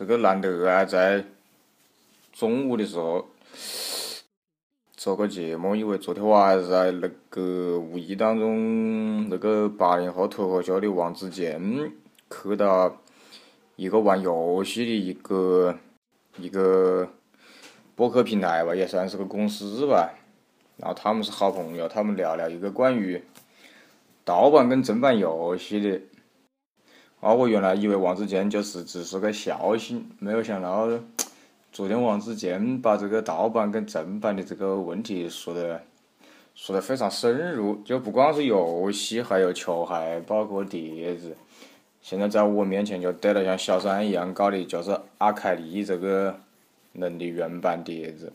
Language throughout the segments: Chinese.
这个难得啊，在中午的时候 做个节目，因为昨天晚上在那个无意当中，那个八零后脱口秀的王自健 去到一个玩游戏的一个一个播客平台吧，也算是个公司吧。然后他们是好朋友，他们聊聊一个关于盗版跟正版游戏的。啊，我原来以为王自健就是只是个笑星，没有想到昨天王自健把这个盗版跟正版的这个问题说的说的非常深入，就不光是游戏，还有球鞋，包括碟子。现在在我面前就得了像小三一样搞的，就是阿凯利这个人的原版碟子。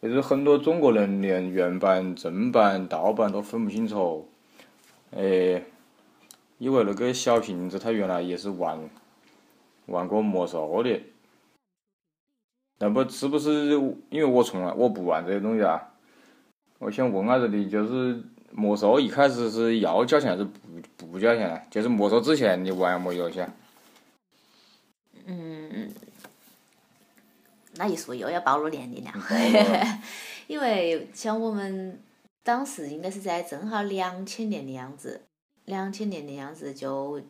就是很多中国人连原版、正版、盗版都分不清楚，诶，因为那个小瓶子他原来也是玩玩过魔兽的，那不是不是因为我从来我不玩这些东西啊？我想问下子的，就是魔兽一开始是要交钱还是不不交钱？就是魔兽之前你玩么游戏啊？嗯。那一说又要暴露年龄了，因为像我们当时应该是在正好两千年的样子，两千年的样子就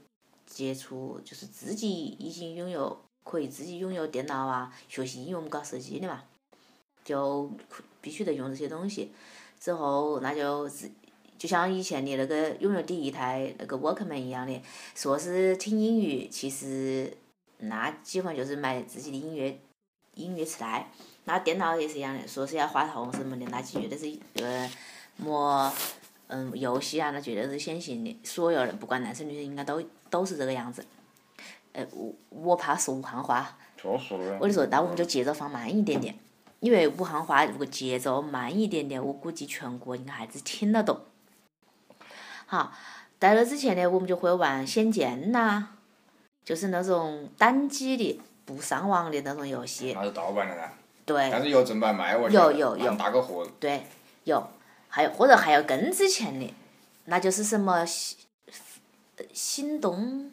接触，就是自己已经拥有可以自己拥有电脑啊，学习，因为我们搞设计的嘛，就必须得用这些东西。之后那就自就像以前的那个拥有第一台那个 Walkman 一样的，说是听音乐，其实那基本就是买自己的音乐。音乐磁带，那电脑也是一样的，说是要话筒什么的，那绝对是呃，么嗯游戏啊，那绝对是先行的。所有人不管男生女生，应该都都是这个样子。呃，我我怕说武汉话。我就说，那我们就节奏放慢一点点，因为武汉话如果节奏慢一点点，我估计全国应该还是听得懂。好，在那之前呢，我们就会玩《仙剑》呐，就是那种单机的。不上网的那种游戏。那是盗版的噻。对。但是有正版卖我有有有。打个货。对，有，还有或者还有更之前的，那就是什么心心动，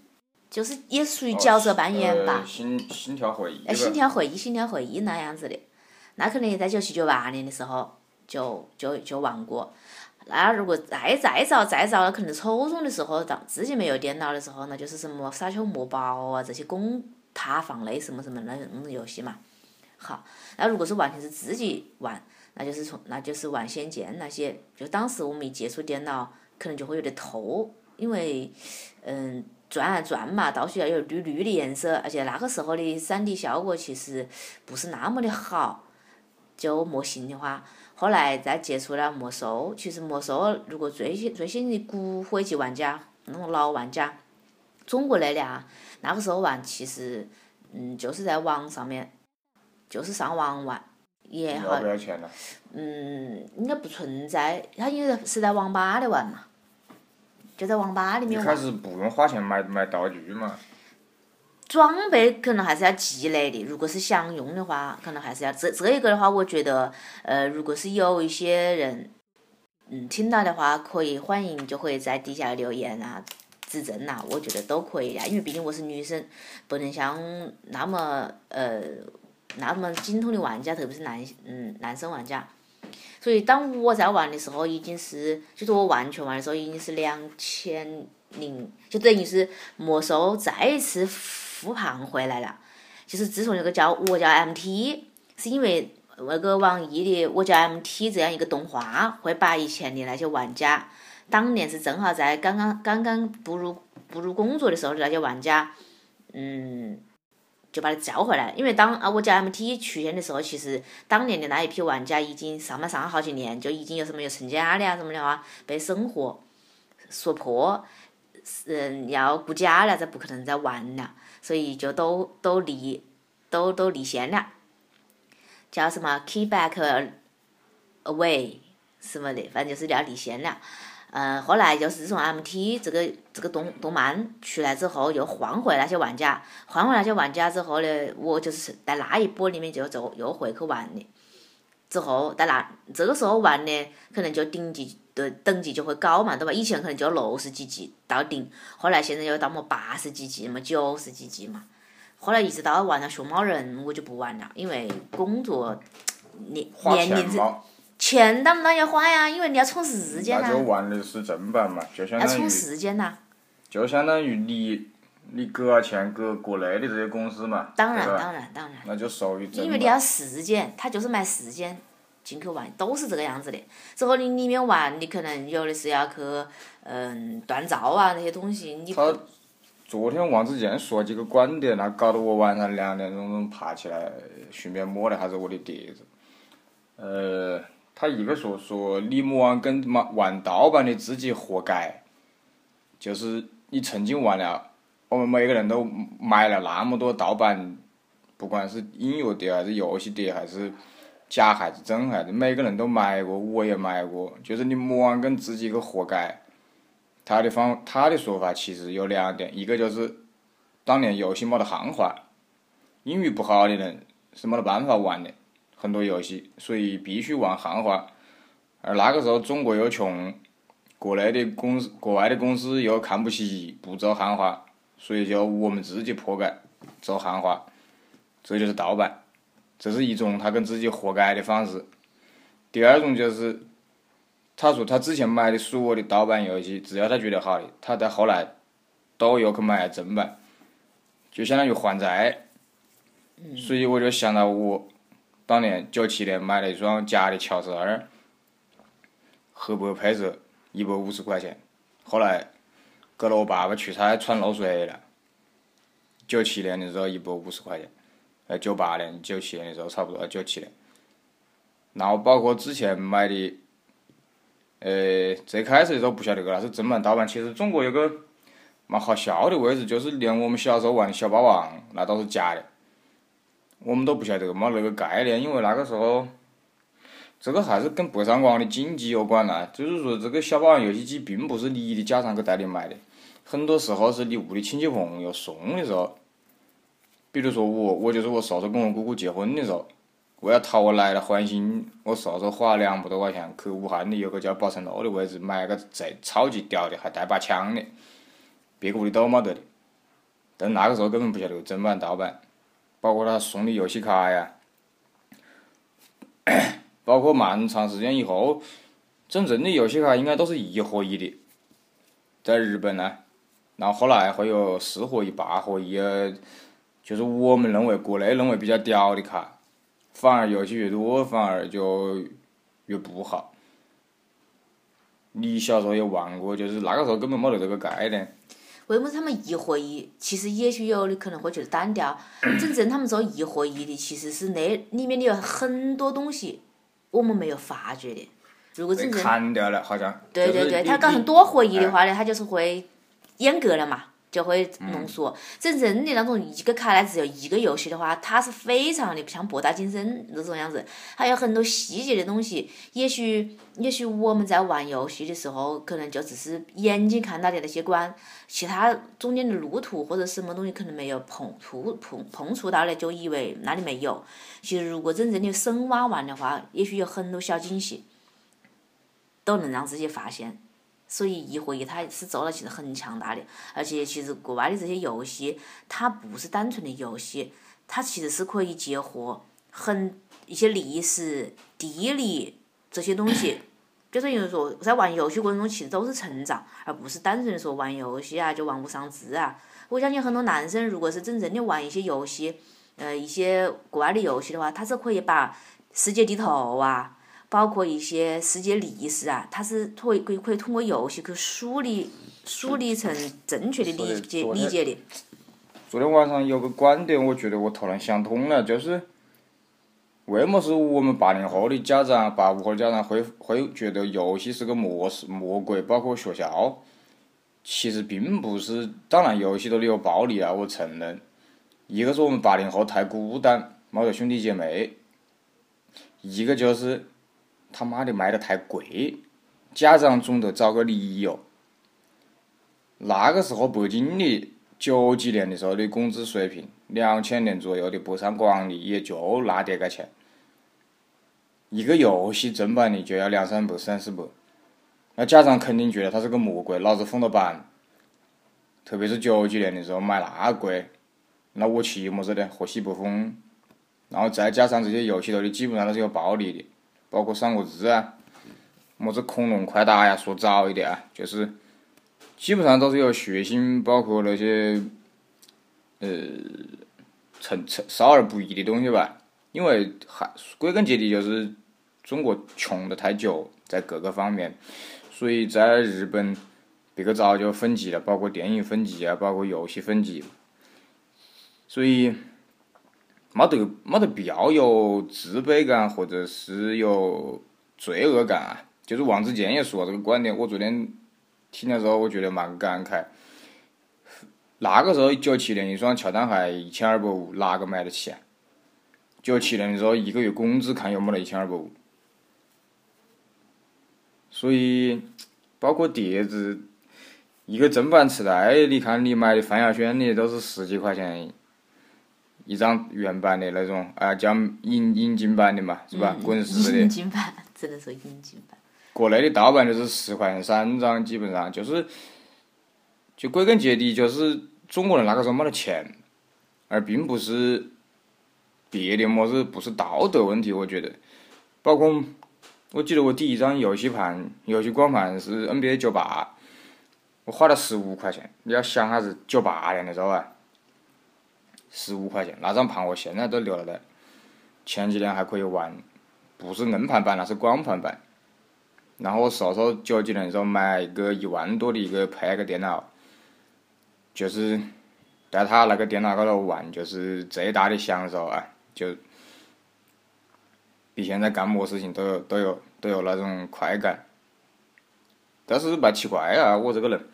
就是也属于角色扮演吧。心心跳会议。心跳回忆，心跳会议那样子的，那可能在九七九八年的时候就就就玩过。那如果再再早再早，可能初中的时候，当自己没有电脑的时候，那就是什么沙丘魔堡啊这些攻塔防类什么什么那那种游戏嘛，好，那如果是完全是自己玩，那就是从那就是玩仙剑那些，就当时我们一接触电脑，可能就会有点透，因为嗯转啊转嘛，到处要有绿绿的颜色，而且那个时候的三 D 效果其实不是那么的好，就模型的话，后来再接触了魔兽，其实魔兽如果最先最先的骨灰级玩家，那种老玩家。中国的俩，那个时候玩其实，嗯，就是在网上面，就是上网玩，也好。要不要钱呢？嗯，应该不存在，他应该是在网吧里玩嘛，就在网吧里面玩。一开始不用花钱买买道具嘛。装备可能还是要积累的，如果是想用的话，可能还是要这这一个的话，我觉得，呃，如果是有一些人，嗯，听到的话，可以欢迎就会在底下留言啊。指正呐，我觉得都可以呀，因为毕竟我是女生，不能像那么呃那么精通的玩家，特别是男嗯男生玩家。所以当我在玩的时候，已经是就是我完全玩的时候，已经是两千零，就等于是魔兽再一次复盘回来了。就是自从那个叫我叫 MT，是因为那个网易的我叫 MT 这样一个动画，会把以前的那些玩家。当年是正好在刚刚刚刚步入步入工作的时候的，那些玩家，嗯，就把他叫回来。因为当啊我叫 MT 出现的时候，其实当年的那一批玩家已经上班上了好几年，就已经有什么有成家的啊什么的话，被生活说破，嗯，要顾家了，这不可能再玩了，所以就都都离都都离线了，叫什么 Key Back Away 什么的，反正就是要离线了。嗯，后来就是自从 MT 这个这个动动漫出来之后，又换回那些玩家，换回那些玩家之后呢，我就是在那一波里面就就又回去玩的。之后在那这个时候玩呢，可能就顶级的等级就会高嘛，对吧？以前可能就六十几级到顶，后来现在又到么八十几级么，九十几级嘛。后来一直到玩了熊猫人，我就不玩了，因为工作 年年龄子钱当不当然要花呀，因为你要充时间呐、那就玩的是正版嘛，就相要充当于时间呐、就相当于你你给了钱给国内的这些公司嘛，当然对吧？当然当然，那就属于。因为你要时间，他就是买时间进去玩，都是这个样子的。之后你里面玩，你可能有的是要去嗯锻造啊那些东西，你他昨天王自健说几个观点，那搞得我晚上两点钟钟爬起来，顺便摸了下子我的碟子。呃，他一个说说你莫玩跟嘛玩盗版的自己活该，就是你曾经玩了，我们每个人都买了那么多盗版，不管是音乐碟还是游戏碟还是假还是真还是，每个人都买过，我也买过，就是你莫玩跟自己个活该。他的方他的说法其实有两点，一个就是当年游戏没得汉化，英语不好的人是没得办法玩的。很多游戏，所以必须玩汉化。而那个时候中国又穷，国内的公司、国外的公司又看不起不走汉化，所以就我们自己破改走汉化，这就是盗版，这是一种他跟自己活该的方式。第二种就是。他说他之前买的所有的盗版游戏，只要他觉得好的，他在后来都有去买正版，就相当于还债。所以我就想到我当年九七年买了一双假的乔十二，黑白配色，一百五十块钱，后来给了我爸爸出差穿漏水了。九七年的时候一百五十块钱，呃，九八年、九七年的时候差不多，九七年。然后包括之前买的。呃，最开始的时候不晓得个那是正版盗版，其实中国有个蛮好笑的位置，就是连我们小时候玩的小霸王那都是假的，我们都不晓得没那个概念，因为那个时候，这个还是跟北上广的经济有关啦。就是说，这个小霸王游戏机并不是你的家长去带你买的，很多时候是你屋里亲戚朋友送的时候。比如说我，我就是我嫂子跟我姑姑结婚的时候。为了讨我奶奶欢心，我嫂子花两百多块钱去武汉的有个叫宝成路的位置买个贼超级屌的，还带把枪的，别个屋里都没得的。但那个时候根本不晓得正版盗版，包括他送的游戏卡呀，包括蛮长时间以后，真正的游戏卡应该都是一合一的，在日本呢，然后后来会有四合一、八合一，就是我们认为国内认为比较屌的卡。反而游戏越多，反而就越不好。你小时候也玩过，就是那个时候根本没得这个概念。为么子他们一合一？其实也许有的可能会觉得单调。真正他们做一合一的，其实是那里面的有很多东西我们没有发觉的。如果被真正砍掉了，好像。对对对，他搞成多合一的话呢，他就是会阉割了嘛，就会浓缩。真正的那种一个卡带，只有一个游戏的话，它是非常的像博大精深那种样子，还有很多细节的东西。也许也许我们在玩游戏的时候，可能就只是眼睛看到的那些关，其他中间的路途或者什么东西可能没有碰触碰碰触到的，就以为那里没有。其实如果真正的深挖玩的话，也许有很多小惊喜。都能让自己发现。所以一合一它是做了其实很强大的，而且其实国外的这些游戏，它不是单纯的游戏，它其实是可以结合很一些历史、地理这些东西，就等于说在玩游戏过程中其实都是成长，而不是单纯的说玩游戏啊就玩物丧志啊。我相信很多男生如果是真正的玩一些游戏，呃一些国外的游戏的话，他是可以把世界地图啊。包括一些世界历史啊，它是可以可以可以通过游戏去梳理梳理成正确的理解理解的。昨天晚上有个观点，我觉得我突然想通了，就是为么是我们八零后的家长、八五后的家长会会觉得游戏是个魔事魔鬼，包括学校，其实并不是。当然，游戏都里有暴力啊，我承认。一个是我们八零后太孤单，没得兄弟姐妹；一个就是他妈的卖的太贵，家长总得找个理由。那个时候北京的九几年的时候的工资水平，两千年左右的北上广的也就那点个钱，一个游戏正版的就要两三百、三四百，那家长肯定觉得他是个魔鬼，老子封了版。特别是九几年的时候买那贵，那我骑么子的，获悉不封，然后再加上这些游戏头的基本上都是有暴力的，包括《三国志》啊，么子恐龙快打呀，说早一点啊，就是基本上都是有血腥，包括那些呃，成成少儿不宜的东西吧。因为还归根结底就是中国穷的太久，在各个方面，所以在日本，别个早就分级了，包括电影分级啊，包括游戏分级。所以，没得没得必要有自卑感或者是有罪恶感啊。就是王自健也说这个观点，我昨天听的时候，我觉得蛮感慨。那个时候九七年一双乔丹鞋一千二百五，哪个买得起啊？九七年的时候一个月工资看有没得一千二百五。所以，包括碟子，一个正版磁带，你看你买的范晓萱的都是十几块钱。一张原版的那种啊，叫引引进版的嘛，是吧？滚石的。引进版，只能说引进版。国内的盗版就是十块钱三张，基本上就是，就归根结底就是中国人那个时候没得钱，而并不是别的么子，不是道德问题，我觉得。包括我记得我第一张游戏盘、游戏光盘是 NBA 九八，我花了十五块钱。你要想下子九八年的时候啊。十五块钱那张盘我现在都留了的，前几年还可以玩，不是硬盘版，那是光盘版。然后我嫂嫂九几年的时候买一个一万多的一个配个电脑，就是在他那个电脑高头玩，就是最大的享受啊！就比现在干么事情都有都有都有那种快感。但是蛮奇怪啊，我这个人，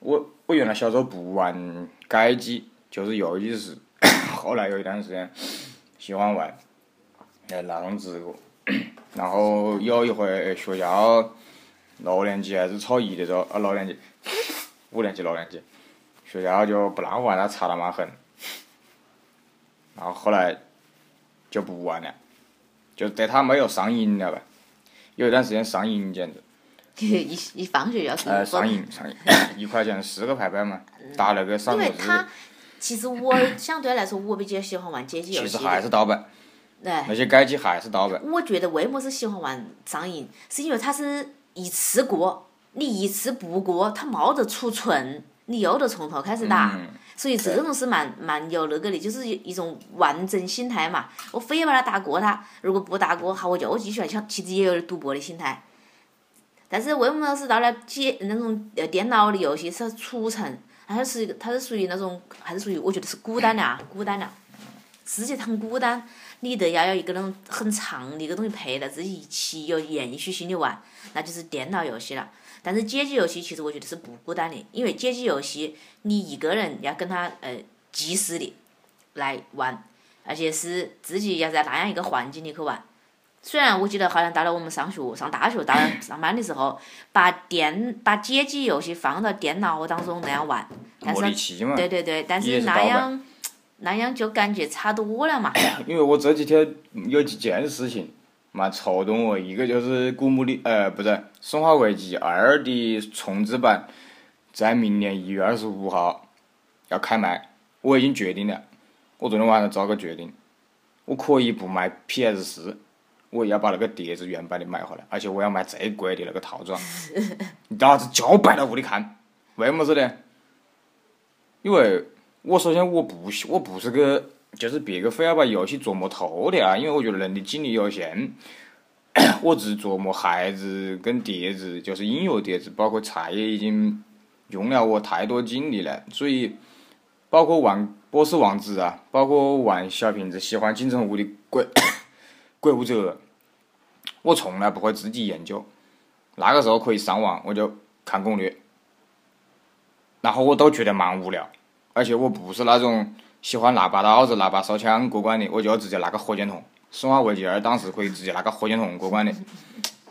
我我原来小时候不玩街机。就是游戏是，后来有一段时间喜欢玩，哎，那种直播，然后有一回学校六年级还是初一的时候，啊六年级，五年级六年级，学校就不让玩，了查得蛮狠，然后后来就不玩了，就对他没有上瘾了吧，有一段时间上瘾简直。一一放学要呃上瘾上瘾，一块钱四个牌牌嘛，打那个上因为他。其实我相对来说，我比较喜欢玩街机游戏。其实还是盗版。对。那些街机还是盗版。我觉得为么子喜欢玩上瘾，是因为它是一次过，你一次不过，它没得储存，你又得从头开始打，所以这种是蛮蛮有那个的，就是一种完整心态嘛。我非要把它打过它，如果不打过，好我就继续来像，其实也有点赌博的心态。但是为么是到了街那种呃电脑的游戏是储存？它是一个，它是属于那种，还是属于我觉得是孤单的啊，孤单的，世界很孤单，你得要有一个那种很长的一个东西陪着自己一起有延续性的玩，那就是电脑游戏了。但是街机游戏其实我觉得是不孤单的，因为街机游戏你一个人要跟他呃及时的来玩，而且是自己要在那样一个环境里去玩。虽然我记得好像到了我们上学、上大学、到 上班的时候，把电把街机游戏放到电脑当中那样玩，但是对对对，但是那样那样就感觉差多了嘛。因为我这几天有几件事情蛮触动我，一个就是《古墓丽》呃，不是《生化危机二》的重置版，在明年一月二十五号要开卖，我已经决定了，我昨天晚上做个决定，我可以不买 PS 四。我要把那个碟子原版的买回来，而且我要买最贵的那个套装。你老子就摆到屋里看，为么子呢？因为我首先我不我不是个，就是别个非要把游戏琢磨透的啊，因为我觉得人的精力有限，我只琢磨孩子跟碟子，就是音乐碟子，包括茶叶已经用了我太多精力了，所以包括玩波斯王子啊，包括玩小瓶子，喜欢金城武的鬼 鬼武者。我从来不会自己研究，那个时候可以上网，我就看攻略，然后我都觉得蛮无聊，而且我不是那种喜欢拿把刀子、拿把手枪过关的，我就直接拿个火箭筒。生化危机二当时可以直接拿个火箭筒过关的，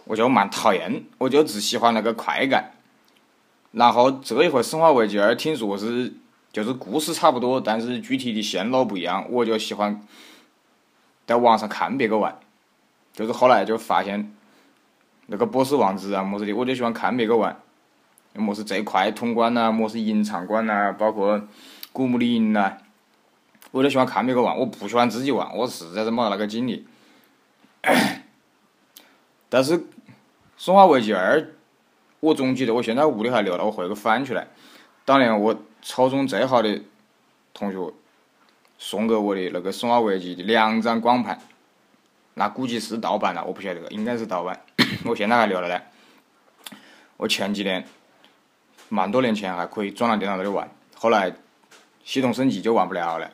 我就蛮讨厌，我就只喜欢那个快感。然后这一回生化危机二听说是就是故事差不多，但是具体的线路不一样，我就喜欢在网上看别个玩。就是后来就发现，那个波斯王子啊，么子的，我就喜欢看别个玩，么是最快通关呐，么是隐藏关呐，包括古墓丽影呐，我就喜欢看别个玩，我不喜欢自己玩，我实在是没那个精力。但是《生化危机二》，我总记得我现在屋里还留了，我回去翻出来，当年我初中最好的同学送给我的那个《生化危机》的两张光盘，那估计是盗版了，我不晓得，应该是盗版，我现在还留了嘞。我前几年，蛮多年前还可以装到电脑这里玩，后来系统升级就玩不了了，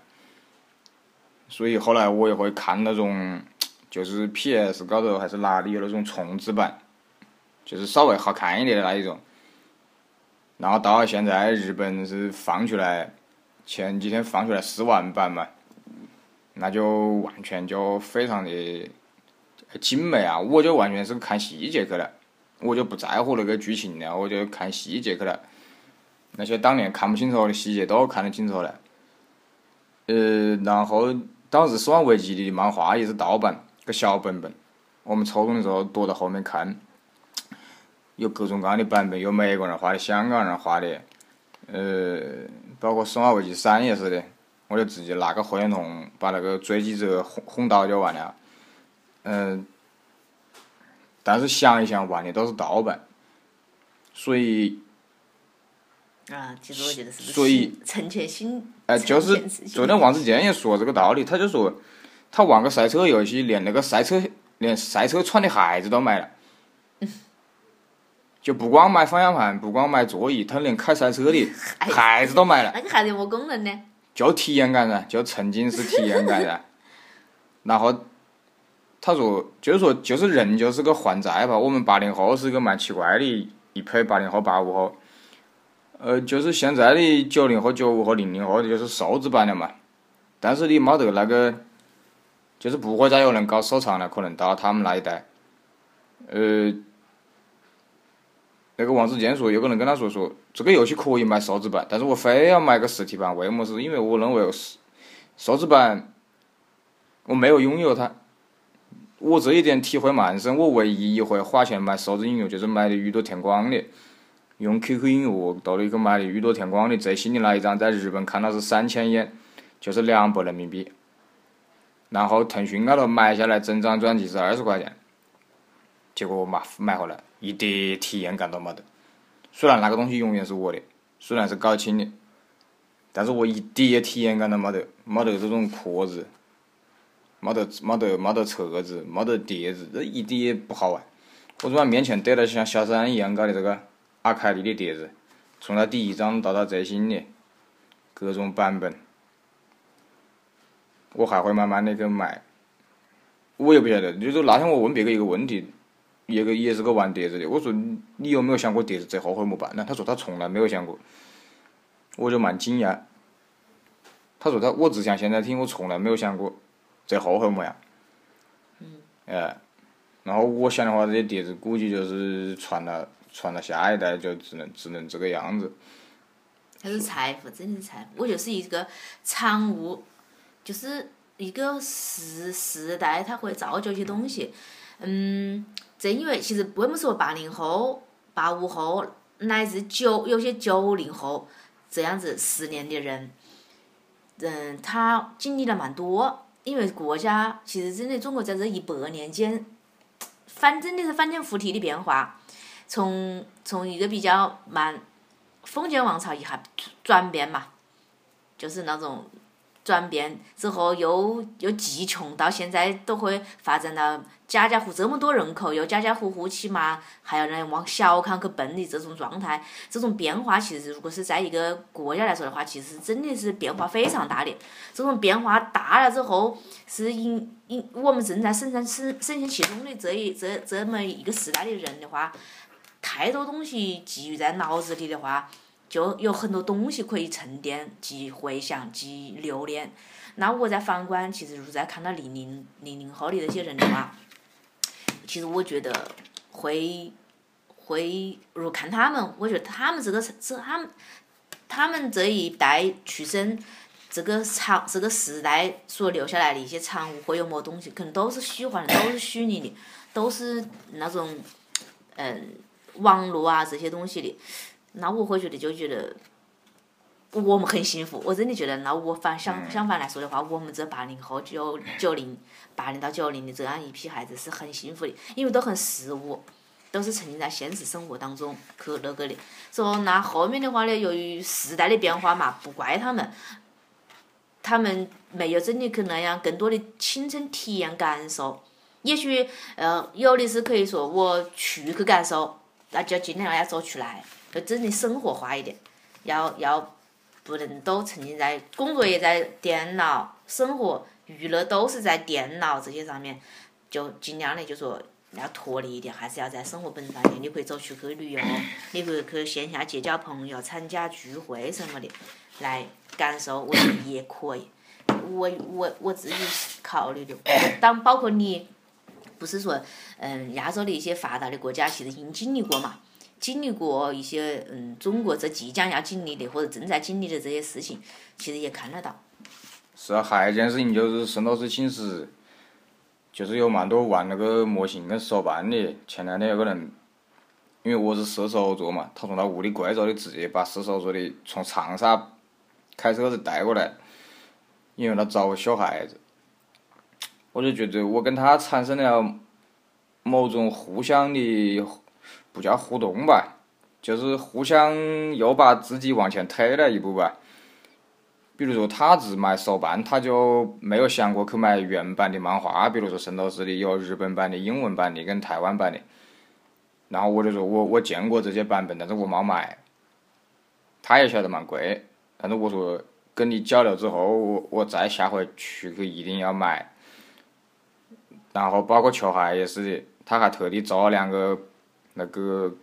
所以后来我也会看那种。就是 P.S. 高头还是哪里有那种重制版，就是稍微好看一点的那一种。然后到现在日本是放出来，前几天放出来试玩版嘛，那就完全就非常的精美啊！我就完全是看细节去了，我就不在乎那个剧情了，我就看细节去了。那些当年看不清楚的细节都看得清楚了。呃，然后当时《死亡危机》的漫画也是盗版。个小本本，我们初中的时候躲到后面看，有各种各样的版本，有美国人画的，香港人画的，呃，包括《生化危机三》也是的，我就直接拿个火箭筒把那个追击者轰轰倒就完了，嗯，但是想一想玩的都是盗版，所以，啊，其实我觉得是所以成全心，哎，就是昨天王自健也说这个道理，他就说。他玩个赛车游戏，连那个赛车连赛车穿的鞋子都买了，就不光买方向盘，不光买座椅，他连开赛车的 鞋子都买了。那个鞋子有么功能呢？就体验感噻，就曾经是体验感噻。然后他说，就是说，就是人就是个还债吧。我们八零后是个蛮奇怪的一批，八零后、八五后。呃，就是现在的九零后、九五后、零零后，就是数字版的嘛。但是你没得那个。就是不会再有人搞收藏了，可能到他们那一代，呃，那个王自健说，有个人跟他说说，这个游戏可以买数字版，但是我非要买个实体版，为么事？因为我认为数数字版我没有拥有它，我这一点体会蛮深。我唯一一回花钱买数字音乐，就是买的宇多田光的，用 QQ 音乐到里去买的宇多田光的最新的那一张，在日本看到是三千元，就是两百人民币。然后腾讯高头买下来整张专辑是二十块钱，结果我买买回来一点体验感都没得。虽然那个东西永远是我的，虽然是高清的，但是我一点体验感都没得，没得这种壳子，没得没得没得册子，没得碟子，这一点也不好玩。我昨晚面前堆了像小山一样高的这个阿凯利的碟子，从它第一张到它最新的各种版本。我还会慢慢的去买，我也不晓得。就是那天我问别个一个问题，一个也是个玩碟子的，我说你有没有想过碟子最后悔么办呢？他说他从来没有想过，我就蛮惊讶。他说他我只想现在听，我从来没有想过最后悔么样。嗯。哎，然后我想的话，这些碟子估计就是传了传了下一代，就只能只能这个样子。它是财富，真的是财富。我就是一个产物。就是一个时时代，它会造就一些东西。嗯，正因为其实为么说八零后、八五后乃至九有些九零后这样子十年的人，嗯，他经历了蛮多。因为国家其实真的中国在这一百年间，反真的是翻天覆地的变化，从从一个比较蛮封建王朝一下转变嘛，就是那种。转变之后又又极穷，到现在都会发展到家家户这么多人口，又家家户户起码还要来往小康去奔的这种状态，这种变化其实如果是在一个国家来说的话，其实真的是变化非常大的。这种变化大了之后，是因因我们正在生产生生鲜系统的这一这这么一个时代的人的话，太多东西积郁在脑子里的话。就有很多东西可以沉淀、记回想、记留恋。那我在反观，其实如在看到零零零零后的那些人的话，其实我觉得会会，如看他们，我觉得他们这个这他们他们这一代出生，这个长这个时代所留下来的一些产物，会有么东西，可能都是虚幻的，都是虚拟的，都是那种嗯网络啊这些东西的。那我会觉得就觉得，我们很幸福。我真的觉得，那我反相相反来说的话，我们这八零后、九九零、八零到九零的这样一批孩子是很幸福的，因为都很实务，都是沉浸在现实生活当中去那个的。说那后面的话呢，由于时代的变化嘛，不怪他们。他们没有真的去那样更多的亲身体验感受，也许呃有的是可以说我出去感受，那就尽量要走出来，就真的生活化一点，要要不能都沉浸在工作也在电脑，生活娱乐都是在电脑这些上面，就尽量的就说要脱离一点，还是要在生活本上面，你可以走出去旅游，你可以去线下结交朋友，参加聚会什么的，来。感受我觉得也可以，我我我自己考虑的，当包括你，不是说，嗯，亚洲的一些发达的国家其实已经经历过嘛，经历过一些嗯中国这即将要经历的或者正在经历的这些事情，其实也看得到。是啊，还有一件事情就是沈老师寝室，就是有蛮多玩那个模型跟手办的。前两天有个人，因为我是射手座嘛，他从他屋里贵州的直接把射手座的从长沙。开车子带过来，因为他找我小孩子，我就觉得我跟他产生了某种互相的，不叫互动吧，就是互相又把自己往前推了一步吧。比如说他只买手办，他就没有想过去买原版的漫画，比如说圣斗士的有日本版的、英文版的跟台湾版的。然后我就说我我见过这些版本，但是我没买。他也晓得蛮贵。但是我说跟你交流之后，我我再下回去去一定要买。然后包括球鞋也是的，他还特地找了两个那个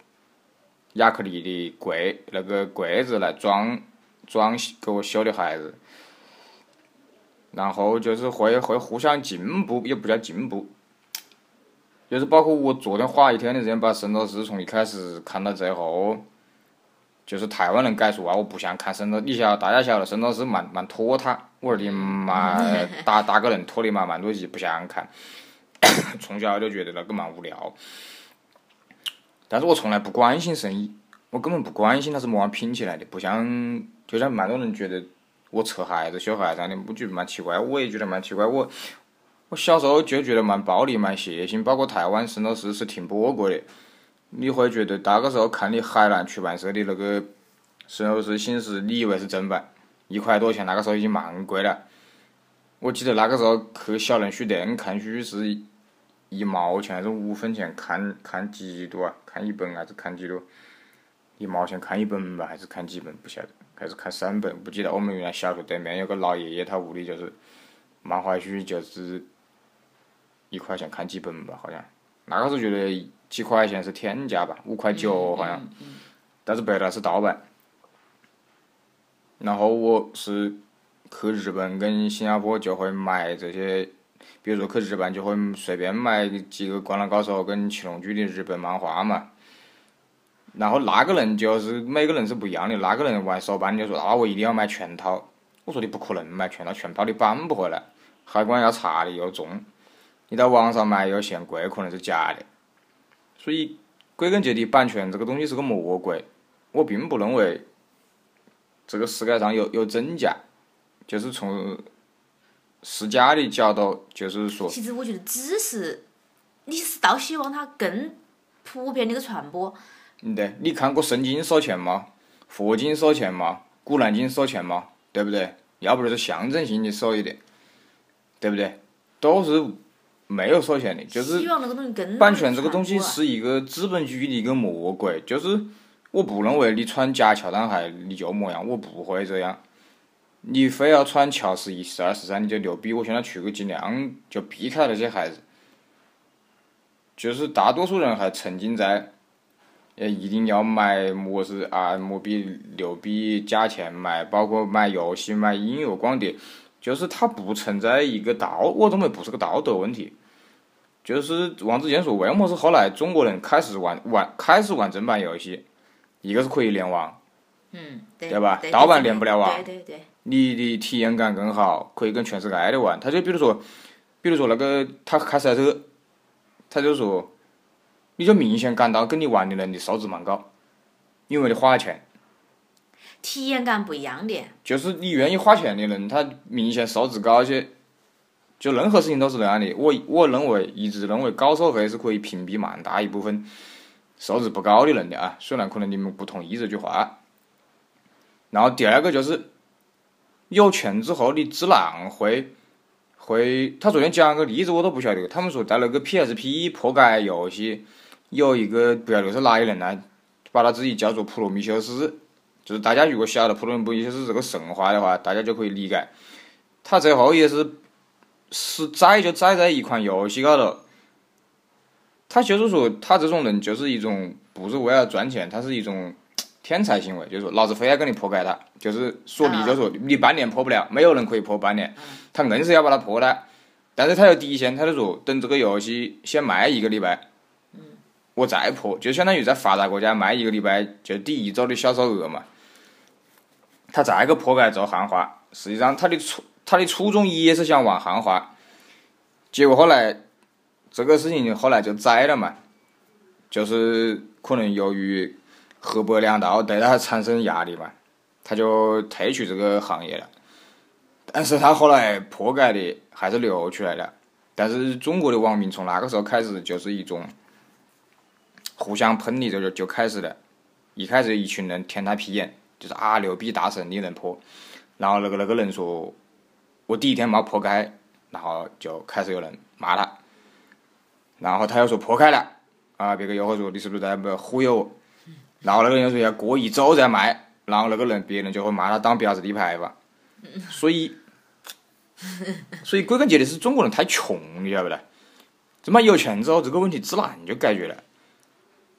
亚克力的柜，那个柜子来装装给我修的孩子。然后就是会会互相进步，也不叫进步，就是包括我昨天花一天的时间把《圣斗士》从一开始看到最后。就是台湾人改说啊，我不想看《圣斗》，你晓得大家晓得《圣斗士》蛮蛮拖沓，我说你妈打打个人拖的嘛蛮多集，不想看。从小就觉得那个蛮无聊，但是我从来不关心生意，我根本不关心它是么样拼起来的，不像就像蛮多人觉得我扯孩子、小孩子的，我觉得蛮奇怪，我也觉得蛮奇怪。我我小时候就觉得蛮暴力、蛮血腥，包括台湾《圣斗士》是停播过的。你会觉得那个时候看的海南出版社的那个《圣斗士星矢》，你以为是正版，一块多钱，那个时候已经蛮贵了。我记得那个时候去小人书店看书是一毛钱还是五分钱看看几多啊？看一本还是看几多？一毛钱看一本吧，还是看几本？不晓得，还是看三本？不记得。我们原来小学对面有个老爷爷，他屋里就是漫画书，就是一块钱看几本吧，好像。那个时候觉得。几块钱是天价吧，五块九好像，但是别的是盗版。然后我是去日本跟新加坡就会买这些，比如说去日本就会随便买几个《灌篮高手》跟《七龙珠》的日本漫画嘛。然后那个人就是每个人是不一样的，那个人玩手办就说啊我一定要买全套，我说你不可能买全套，全套你搬不回来，海关要查的又重，你在网上买又嫌贵，可能是假的。所以，归根结底，版权这个东西是个魔鬼。我并不认为这个世界上有有真假，就是从世家的角度，就是说。其实我觉得知识，你是倒希望它更普遍的一个传播。嗯，对，你看过圣经收钱吗？佛经收钱吗？古兰经收钱吗？对不对？要不就是象征性的收一点，对不对？都是。没有收钱的，就是版权这个东西是一个资本主义的一个魔鬼，就是我不认为你穿假乔丹鞋你就么样，我不会这样。你非要穿乔十一、十二、十三你就牛逼，我现在出去尽量就避开那些孩子。就是大多数人还沉浸在，呃，一定要买么子啊，么比牛逼价钱买，包括买游戏、买音乐、光碟。就是它不存在一个道，我认为不是个道德问题。就是王自健说，为么是后来中国人开始玩玩开始玩正版游戏？一个是可以联网，嗯，对吧？盗版连不了网，对对对。你的体验感更好，可以跟全世界的玩。他就比如说，比如说那个他开赛车，他就说，你就明显感到跟你玩的人的素质蛮高，因为你花了钱。体验感不一样的。就是你愿意花钱的人，他明显素质高些。就任何事情都是那样的，我我认为一直认为高收费是可以屏蔽蛮大一部分素质不高的人的啊。虽然可能你们不同意这句话。然后第二个就是有钱之后你自然会会，他昨天讲个例子我都不晓得，他们说在那个 PSP 破解游戏有一个不晓得是哪一人呢，把他自己叫做普罗米修斯。就是大家如果晓得普罗米修斯这个神话的话，大家就可以理解。他最后也是是宰就宰在一款游戏高头。他就是说，他这种人就是一种不是为了赚钱，他是一种天才行为，就是说老子非要跟你破解他，就是说你就说你半年破不了，没有人可以破半年，他硬是要把它破了。但是他有底线，他就说等这个游戏先卖一个礼拜，我再破，就相当于在发达国家卖一个礼拜就第一周的销售额嘛。他再个破解做汉化，实际上他的初他的初衷也是想玩汉化，结果后来这个事情后来就栽了嘛，就是可能由于河北两道对他产生压力嘛，他就退出这个行业了。但是他后来破解的还是流出来了，但是中国的网民从那个时候开始就是一种互相喷的，这就就开始了，一开始一群人舔他屁眼。就是啊，牛逼大神你能破，然后那个那个人说，我第一天没破开，然后就开始有人骂他，然后他又说破开了，啊，别个又会说你是不是在忽悠我，然后那个人又说要过一周再卖，然后那个人别人就会骂他当婊子立牌吧，所以，所以归根结底是中国人太穷，你晓不得？这么有钱之后，这个问题自然就解决了。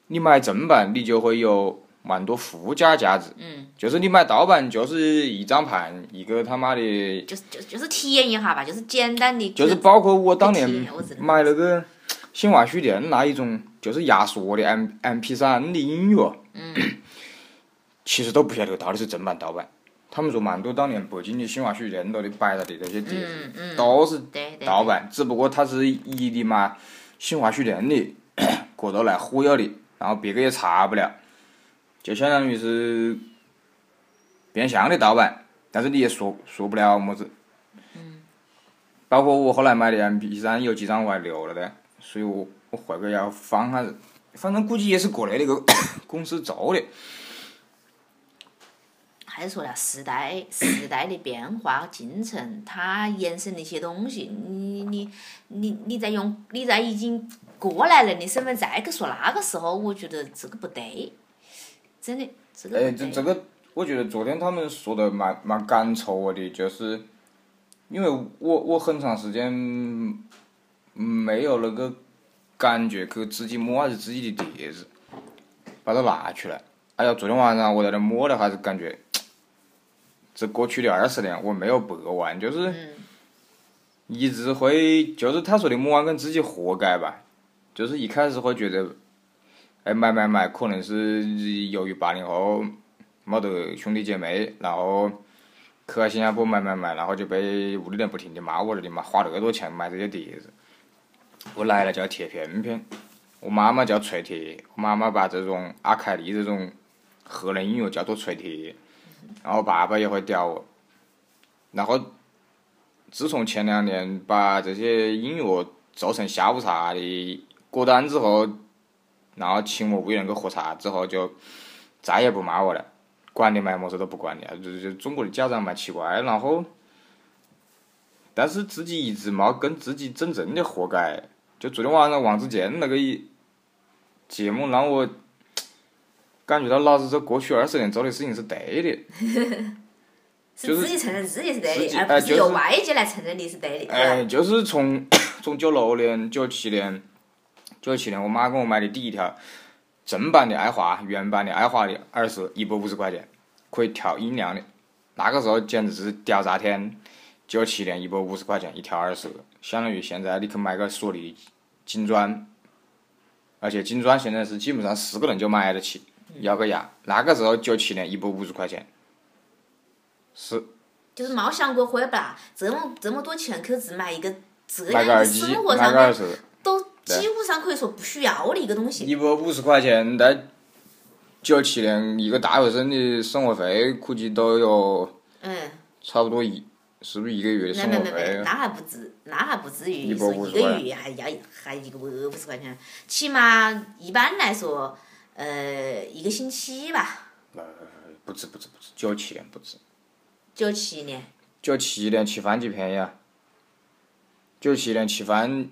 你买正版，你就会有。蛮多附加价值，嗯，就是你买盗版就是一张盘，一个他妈的，就是就就是体验一下吧，就是简单的，就是包括我当年买那个新华书店那一种，就是压缩的 M M P 三的音乐，嗯，其实都不晓得到底是正版盗版。他们说蛮多当年北京的新华书店那里摆着的那些碟子都是盗版，只不过他是以的嘛新华书店的 角度来忽悠的，然后别个也查不了。就相当于是变相的盗版，但是你也说说不了么子。嗯。包括我后来买的 M P 三有几张我还留了的，所以我我回个要翻下子，反正估计也是国内那个 公司做的。还是说了时代时代的变化进程，它延伸的一些东西，你你你你在用你在已经过来人的身份再去说那个时候，我觉得这个不对。真的，这个。哎，这这个，我觉得昨天他们说的蛮蛮感触我的，就是，因为我我很长时间没有那个感觉去自己摸下是自己的碟子，把它拿出来。哎呀，昨天晚上我在那摸了还是感觉，这过去的二十年我没有白玩，就是一直会，就是他说的摸完跟自己活该吧，就是一开始会觉得。哎，买买买，可能是由于八零后没得兄弟姐妹，然后去新加坡买买买，然后就被屋里人不停的骂我了的嘛，花那么多钱买这些碟子，我奶奶叫铁片片，我妈妈叫脆贴，我妈妈把这种阿凯丽这种核能音乐叫做脆贴，然后爸爸也会屌我，然后自从前两年把这些音乐做成下午茶的歌单之后。然后请我屋人去喝茶之后，就再也不骂我了，管你买么子都不管你，就就中国的家长蛮奇怪。然后，但是自己一直没跟自己真正的和解。就昨天晚上王自健那个节目，让我感觉到老子这过去二十年做的事情是对的。是自己承认自己是对的，而不是由外界来承认你是对的。哎，就是从从九六年、九七年。九七年，我妈给我买的第一条正版的爱华，原版的爱华的耳饰，一百五十块钱，可以调音量的。那个时候简直是屌炸天！九七年一百五十块钱一条耳饰，相当于现在你去买个索尼金砖，而且金砖现在是基本上四个人就买得起，咬个牙。那个时候九七年一百五十块钱，是。就是没想过会把这么这么多钱去只买一个这样的生活上的。都。几乎上可以说不需要的一个东西。一百五十块钱在九七年一个大学生的生活费估计都有嗯，差不多一，是不是一个月的生活费？那还不至，那还不至于说一个月还要还一个百五十块钱，起码一般来说，呃，一个星期吧。呃，不止不止不止，九七年不止，九七年，九七年吃饭几便宜啊？九七年吃饭，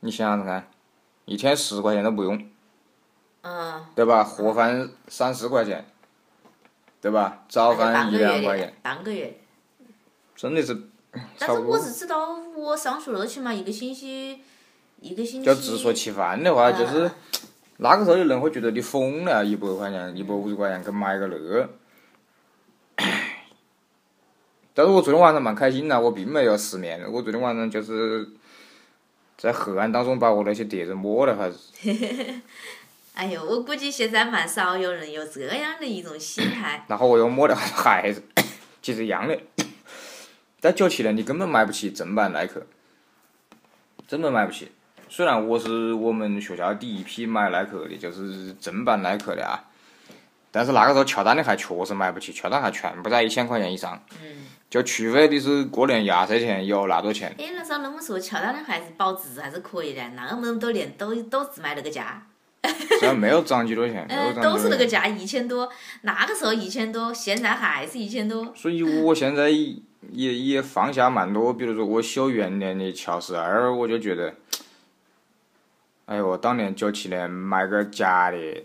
你想想看，一天十块钱都不用，嗯，对吧？盒饭三四块钱，对吧？早饭一两块钱，，半个月。真的是但是。我是知道，我上学那起码一个星期，一个星期。就直说吃饭的话，就是嗯那个时候的人会觉得你疯了，一百块钱、一百五十块钱去买个那个。但是我昨天晚上蛮开心的，我并没有失眠，我昨天晚上就是在黑暗当中把我那些碟子摸了还是，哎呦，我估计现在蛮少有人有这样的一种心态。然后我又摸了孩子，其实一样的。在九七年你根本买不起正版耐克，根本买不起。虽然我是我们学校第一批买耐克的，就是正版耐克的啊，但是那个时候乔丹的还确实买不起，乔丹还全部在一千块钱以上。嗯。就除非你是过年压岁钱有那多钱，哎，那照那么说，乔丹的还是保值还是可以的，那么多年都都只卖那个价。虽然没有涨几多钱，都是。那个价，一千多。那个时候一千多，现在还是一千多。所以我现在也也放下蛮多，比如说我修元年的乔十二，我就觉得，哎呦，当年九七年买个假的，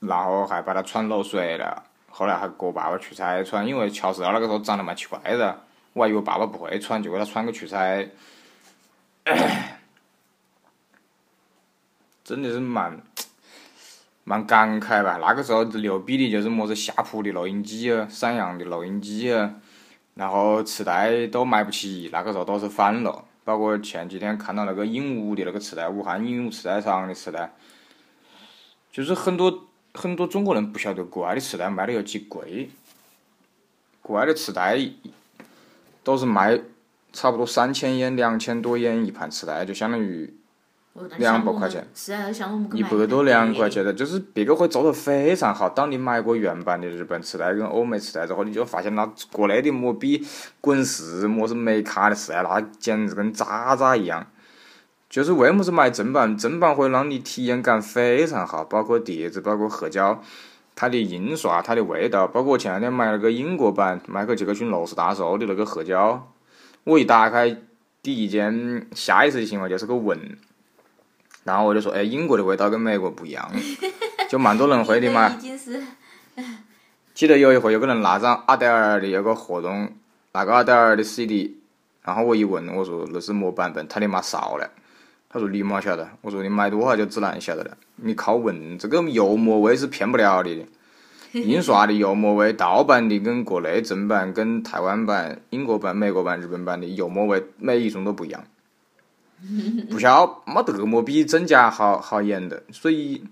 然后还把它穿漏水了，后来还给我爸爸出差穿，因为乔十二那个时候长得蛮奇怪的，我还以为爸爸不会穿，结果他穿个出差，真的是蛮蛮感慨吧。那个时候牛逼的就是么子夏普的录音机啊，三洋的录音机啊，然后磁带都买不起，那个时候都是翻了。包括前几天看到那个鹦鹉的那个磁带，武汉鹦鹉磁带厂的磁带，就是很多很多中国人不晓得国外的磁带卖的有几贵，国外的磁带都是卖差不多三千元、两千多元一盘磁带，就相当于两百块钱。是啊，像我们一买百多两块钱的，就是别个会做的非常好。当你买过原版的日本磁带跟欧美磁带之后，你就发现那国内的么比滚石么是美卡的磁带，那简直跟渣渣一样。就是为么子买正版？正版会让你体验感非常好，包括碟子，包括黑胶，它的印刷，它的味道，包括我前两天买了个英国版迈克·杰克逊《罗斯大寿》的那个黑胶，我一打开，第一件下意识的行为就是个闻。然后我就说，哎，英国的味道跟美国不一样，就蛮多人会的嘛。已经是记得有一回有个人拿张阿黛尔的有个活动，拿个阿黛尔的 CD，然后我一问，我说那是么版本，他的妈烧了。他说你妈晓得，我说你买多少就自然晓得了。你靠闻这个油墨味是骗不了你的，印刷的油墨味，盗版的跟国内正版、跟台湾版、英国版、美国版、日本版的油墨味每一种都不一样。不晓没得么比真假好好演的，所以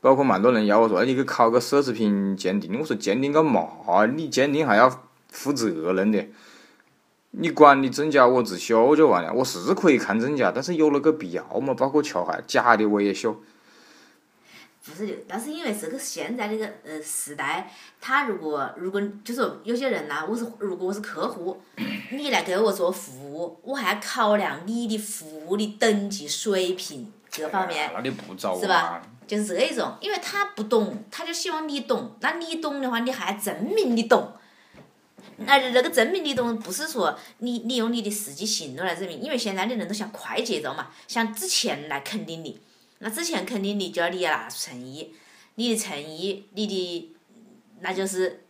包括蛮多人要我说，你去考个奢侈品鉴定，我说鉴定个嘛？你鉴定还要负责任的，你管你真假我自修就完了。我是可以看真假，但是有那个必要吗？包括球鞋，假的我也修。不是的，但是因为这个现在这个呃时代，他如果如果就说有些人呐、我是如果我是客户，你来给我做服务，我还要考量你的服务的等级水平各方面。那你不找是吧？就是这一种，因为他不懂，他就希望你懂。那你懂的话，你还证明你懂。那那个证明你懂，不是说你你用你的实际行动来证明，因为现在的人都想快节奏嘛，想之前来肯定你。那之前肯定你就要你要拿出诚意，你的诚意，你的那就是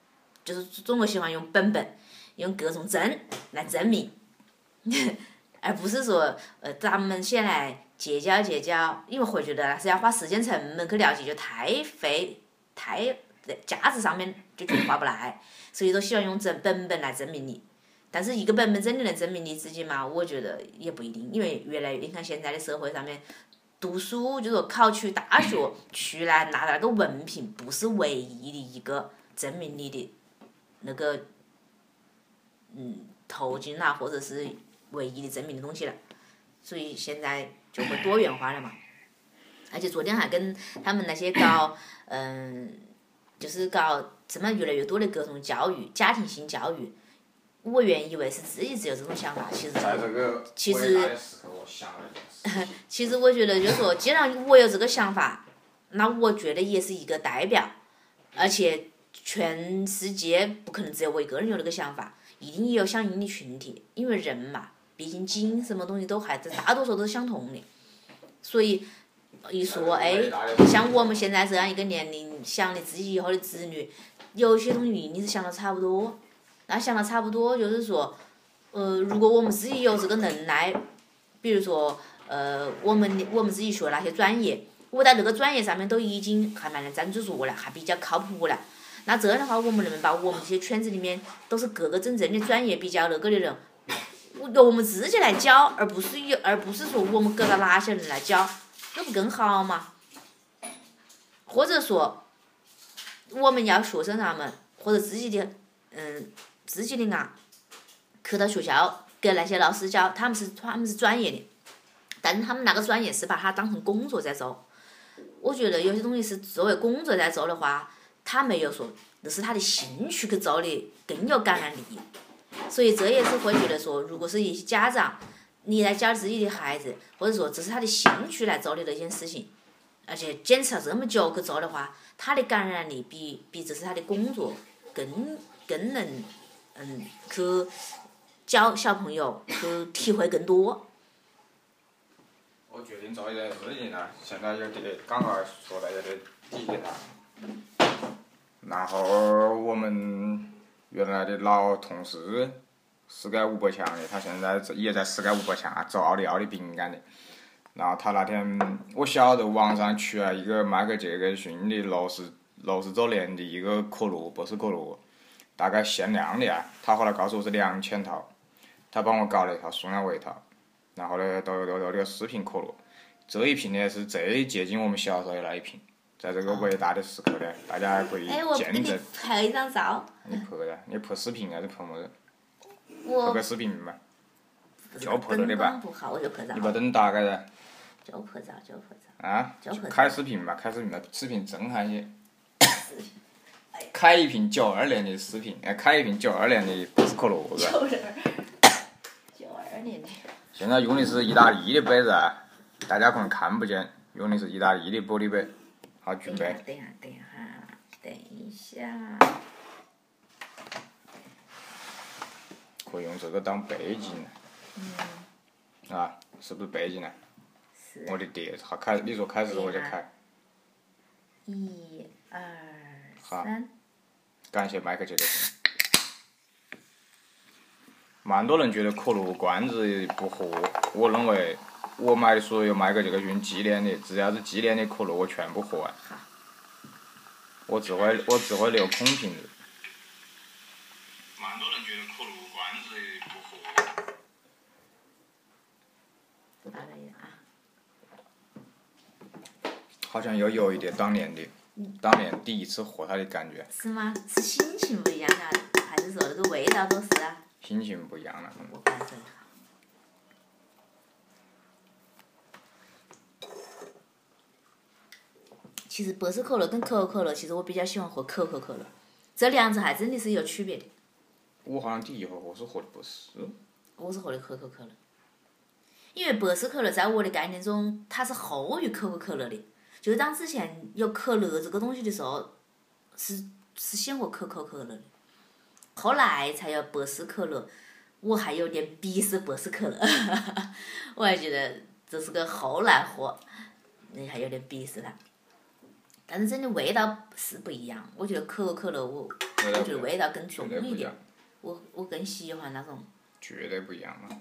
就是中国喜欢用本本，用各种证来证明，而不是说呃咱们先来结交结交，因为会觉得那是要花时间成本去了解，就太费太在价值上面就觉得划不来，所以都喜欢用证本本来证明你。但是一个本本真的能证明你自己吗？我觉得也不一定，因为越来越你看现在的社会上面，读书就说考取大学出来拿到那个文凭，不是唯一的一个证明你的那个嗯途径啦，或者是唯一的证明的东西了。所以现在就会多元化了嘛。而且昨天还跟他们那些搞 嗯，就是搞什么越来越多的各种教育、家庭性教育，我原以为是自己只有这种想法，其实其实 其实我觉得，就是说，既然我有这个想法，那我觉得也是一个代表，而且全世界不可能只有我一个人有这个想法，一定也有相应的群体，因为人嘛，毕竟基因什么东西都还是大多数都是相同的，所以一说哎，像我们现在这样一个年龄，想的自己以后的子女，有些东西一定是想的差不多，那想的差不多就是说，呃，如果我们自己有这个能耐，比如说。呃，我们的我们自己学那些专业，我在那个专业上面都已经还蛮能站得住了，还比较靠谱了。那这样的话，我们能不能把我们这些圈子里面都是各个真正的专业比较那个的人，由我们自己来教，而不是有，而不是说我们给到哪些人来教，那不更好吗？或者说，我们要学生他们或者自己的嗯自己的啊，去到学校给那些老师教，他们是他们是专业的，但是他们那个专业是把它当成工作在做。我觉得有些东西是作为工作在做的话，他没有说那是他的兴趣去做的更有感染力。所以这也是会觉得说，如果是一些家长，你来教自己的孩子，或者说这是他的兴趣来做的那件事情，而且坚持了这么久去做的话，他的感染力比比这是他的工作更更能嗯去教小朋友去体会更多。我决定做一件事情了，现在有点刚刚说的有点了。然后我们原来的老同事，世界五百强的，他现在也在世界五百强做奥利奥的饼干的。然后他那天我晓得网上出来一个迈克杰克逊的六十六十周年的一个可乐，不是可乐，大概限量的啊。他后来告诉我是两千套，他帮我搞了一套，送了我一套。然后呢，都都都那个四瓶可乐，这一瓶呢是最接近我们小时候的那一瓶。在这个伟大的时刻呢，大家可以哎，我给你见证。拍一张照。你拍噻，你拍视频还是拍么子？拍个视频嘛，就拍了灯的吧光不好，我就拍照你。把灯打开噻。就拍照，就拍照。啊就拍，照开视频嘛，开视频嘛，视频震撼些。开一瓶九二年的视频，哎，开一瓶九二年的百事可乐噻。九二，九二年的。现在用的是意大利的杯子啊，大家可能看不见，用的是意大利的玻璃杯。好，准备。，等一下，等一下，等一下。可以用这个当背景。啊，是不是背景呢？是。我的碟好开，你说开始我就开。一二好三。感谢麦克杰克逊。蛮多人觉得可乐罐子不喝，我认为我买的所有麦克杰克逊纪念的，只要是纪念的可乐，我全部喝完。我只会我只会留空瓶子。蛮多人觉得可乐罐子不喝。好像又有一点当年的，当年第一次喝它的感觉，是吗？是心情不一样啊，还是说那个味道都是啊？心情不一样了。我感受一下。其实百事可乐跟可口可乐，其实我比较喜欢喝可口可乐，这两者还真的是有区别的。我好像第一回喝是喝的百事，我是喝的可口可乐，因为百事可乐在我的概念中，它是后于可口可乐的。就是当之前有可乐这个东西的时候，是是先喝可口可乐的，后来才有百事可乐。我还有点鄙视百事可乐，我还觉得这是个后来货，你还有点鄙视它。但是真的味道是不一样，我觉得可口可乐我我觉得味道更重一点我我更喜欢那种。绝对不一样嘛。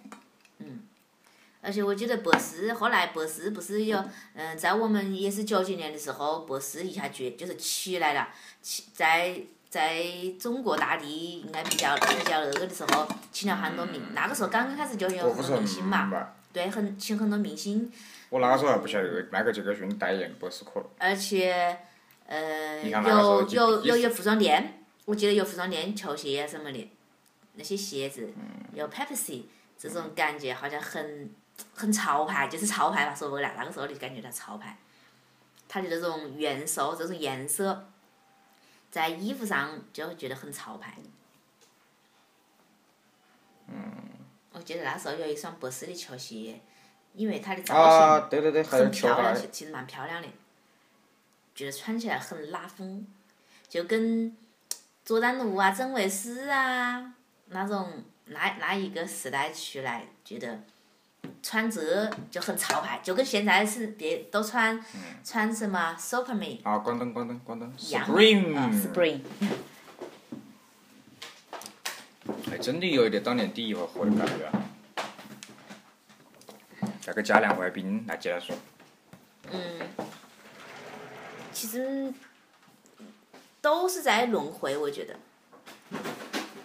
而且我记得百事后来百事不是有，嗯，在我们也是九几年的时候，百事一下崛就是起来了，起在在中国大地应该比较比较那个的时候，请了很多明，那个时候刚刚开始就有很多明星嘛，对，很请很多明星，我那个时候还不晓得迈克杰克逊代言百事可乐。而且，呃，你看那个时候有有有有服装店，我记得有服装店球鞋啊什么的，那些鞋子，嗯有 Pepsi，这种感觉好像很很潮牌，就是潮牌吧，说白了，那个时候就感觉到潮牌。它的这种元素、这种颜色，在衣服上就会觉得很潮牌。嗯。我记得那时候有一双博斯的球鞋，因为它的造啊，对对对，还有很漂亮，其实蛮漂亮的，觉得穿起来很拉风，就跟佐丹奴啊、真维斯啊那种那那一个时代出来，觉得穿这就很潮牌，就跟现在是别都穿穿什么 Superman 啊，关灯关灯关灯一样啊，Spring。，Spring，还真的有一点当年第一回合的感觉啊。再给加两块冰来接着说。嗯，其实都是在轮回，我觉得。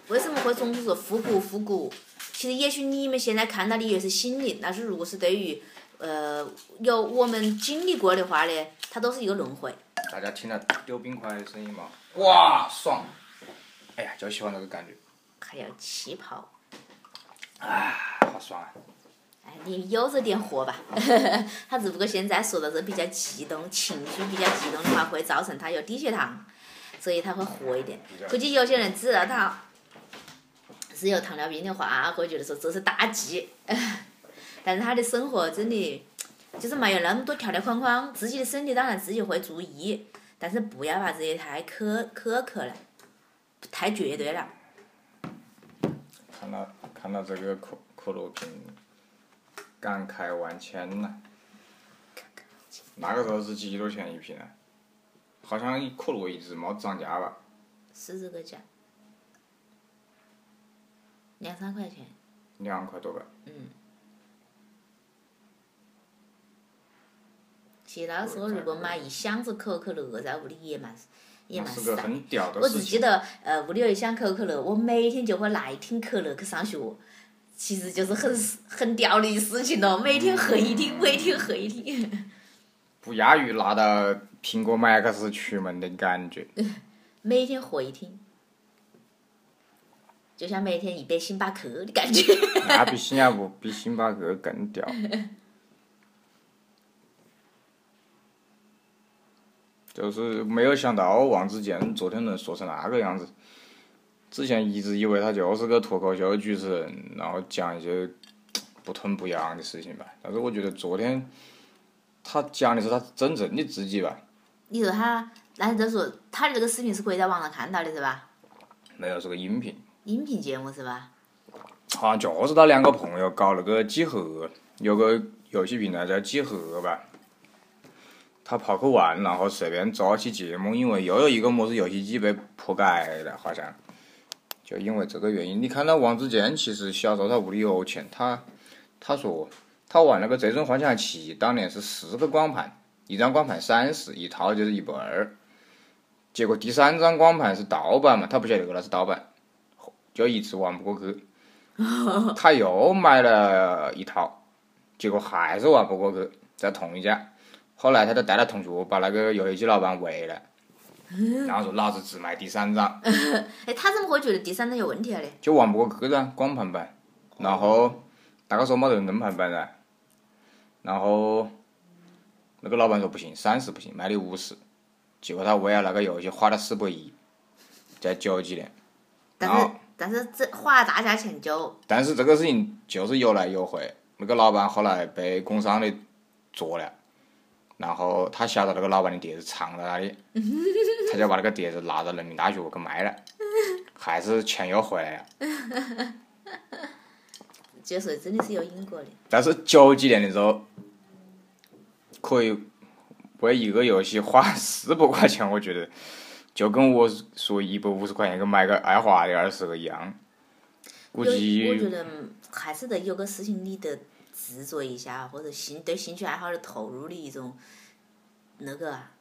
为什么会总是说复古复古？其实也许你们现在看到的也是心灵，但是如果是对于呃有我们经历过的话呢，它都是一个轮回。大家听到丢冰块的声音吗？哇，爽！哎呀，就喜欢那个感觉，还有气泡，啊，好爽啊！哎，你悠着点火吧？他只不过现在说的是比较激动，情绪比较激动的话，会造成他有低血糖，所以他会火一点。估计有些人知道他是有糖尿病的话，会觉得说这是大忌。但是他的生活真的就是没有那么多条条框框，自己的身体当然自己会注意，但是不要把自己太苛苛刻了，太绝对了。看到看到这个可可乐瓶，感慨万千呐、那个时候是几多钱一瓶啊？好像可乐一直没涨价吧？是这个价，两三块钱。两块多吧？嗯其实那时候如果买一箱子可口可乐，在屋里也蛮也蛮爽。我。只记得，呃，屋里有一箱可口可乐，我每天就会拿一听可乐去上学，其实就是很很屌的事情咯，每天喝一听，每天喝一听，不亚于拿到苹果 Max 出门的感觉。每天喝一听，就像每天一杯星巴克的感觉。那比新加坡比星巴克更屌。就是没有想到王自健昨天能说成那个样子。之前一直以为他就是个脱口秀主持人，然后讲一些不痛不痒的事情吧。但是我觉得昨天他讲的是他真正的自己吧，你说他，那就说他的这个视频是可以在网上看到的是吧？没有是个音频。音频节目是吧？好像就是他两个朋友搞了个集合，有个游戏平台叫集合吧。他跑去玩，然后随便做起节目，因为又有一个么子游戏机被破解了，好像。就因为这个原因，你看到王自健其实小时候他屋里有钱，他他说他玩那个《最终幻想七》，当年是四个光盘，一张光盘三十，一套就是一百二。结果第三张光盘是盗版嘛，他不晓得那是盗版，就一直玩不过去。他又买了一套，结果还是玩不过去，在同一家。后来他就带了同学把那个游戏机老板围了，然后说老子只买第三张，哎，他怎么会觉得第三张有问题了嘞？就玩不过去噻，光盘版。然后那个时候没得硬盘版噻，然后那个老板说不行，三十不行，卖你五十。结果他为了那个游戏花了四百一，在九几年。但是然后但是这花了大价钱就但是这个事情就是有来有回，那个老板后来被工商的捉了，然后他晓得那个老板的碟子藏在哪里，他就把那个碟子拿到人民大学去卖了，还是钱又回来了。就是真的是有因果的。但是九几年的时候，可以为一个游戏花四百块钱，我觉得就跟我说一百五十块钱去买个爱华的二十个一样。估有我觉计得还是得有个事情你得执着一下，或者兴对兴趣爱好的投入的一种那个啊，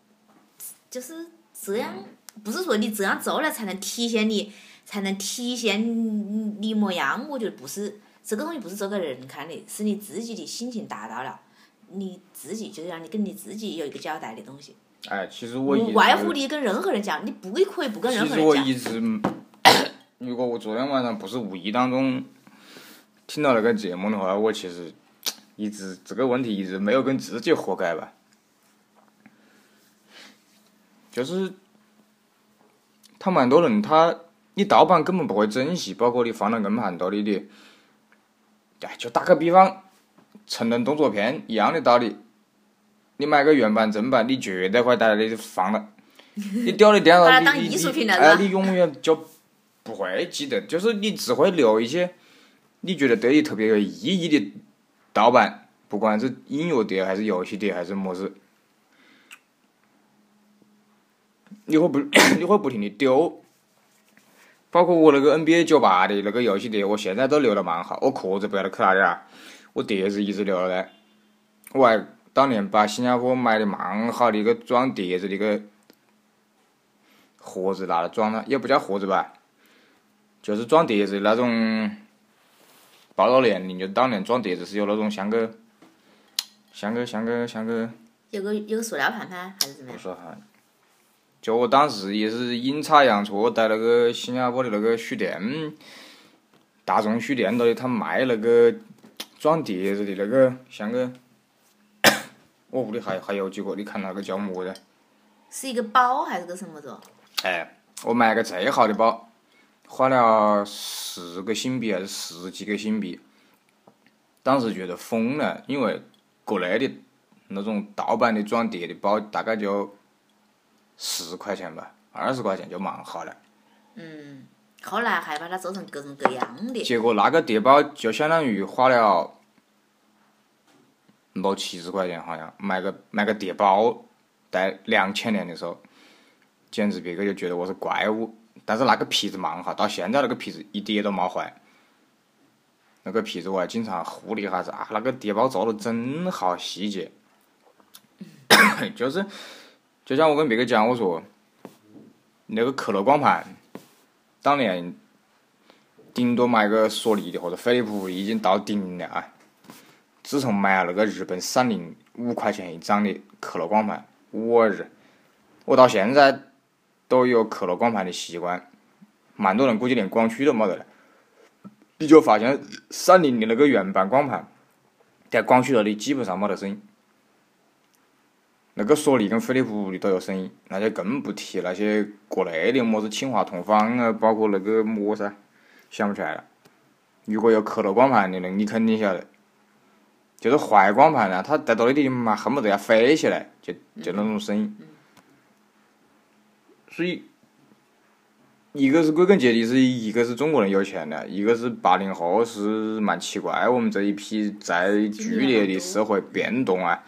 就是这样，不是说你这样做了才能体现你，才能体现你你模样。我觉得不是，这个东西不是做给人看的，是你自己的心情达到了，你自己就让你跟你自己有一个交代的东西，哎，其实我一不外乎你跟任何人讲，你不可以不跟任其实我何人讲。一直，如果我昨天晚上不是无意当中听到那个节目的话，我其实 一直这个问题一直没有跟自己和解吧。就是他蛮多人他你盗版根本不会珍惜，包括你放到硬盘头里的，哎，就打个比方，成人动作片一样的道理。你买个原版正版，你绝对会在那里放了。你掉的电脑，你你你，哎，你永远就不会记得，就是你只会留一些你觉得对你特别有意义的盗版，不管是音乐碟还是游戏碟还是么子，你会不 你会不停的丢。包括我那个 NBA 九八的那个游戏碟，我现在都留了蛮好，我壳子不晓得去哪里了，我碟子一直留了的，我还当年把新加坡买的蛮好的一个装碟子的一个。盒子拿来装了，也不叫盒子吧，就是装碟子的那种，报了年龄，就当年装碟子是有那种像个，像个像个像个。有个有个塑料盘盘还是怎么样？不是哈，就我当时也是阴差阳错在那个新加坡的那个书店，大众书店头的，他卖那个装碟子的那个像个，我屋里还还有几个，你看那个叫么子？是一个包还是个什么子？哎，我买个最好的包，花了十个新币还是十几个新币。当时觉得疯了，因为国内的那种盗版的装碟的包大概就十块钱吧，二十块钱就蛮好了。嗯，后来还把它做成各种各样的。结果那个碟包就相当于花了六七十块钱，好像买个买个碟包，在两千年的时候。简直别个就觉得我是怪物，但是那个皮子蛮好，到现在那个皮子一点都没坏。那个皮子我还经常护理一下子啊，那个碟包做的真好，细节。就是，就像我跟别个讲，我说，那个克乐光盘，当年顶多买个索尼的或者飞利浦已经到顶了啊。自从买了那个日本三菱五块钱一张的克乐光盘，我日，我到现在。都有克乐光盘的习惯，蛮多人估计连光驱都没得了。你就发现三菱的那个原版光盘，在光驱那里基本上没得声音。那个索尼跟飞利浦的都有声音，那就更不提那些国内的么子清华同方啊，包括那个么噻，想不起来了。如果有克乐光盘的人，你肯定晓得。就是坏光盘呢，它在到那里嘛，恨不得要飞起来，就就那种声音。所以，一个是归根结底是一个是中国人有钱了，一个是八零后是蛮奇怪，我们这一批在剧烈的社会变动啊，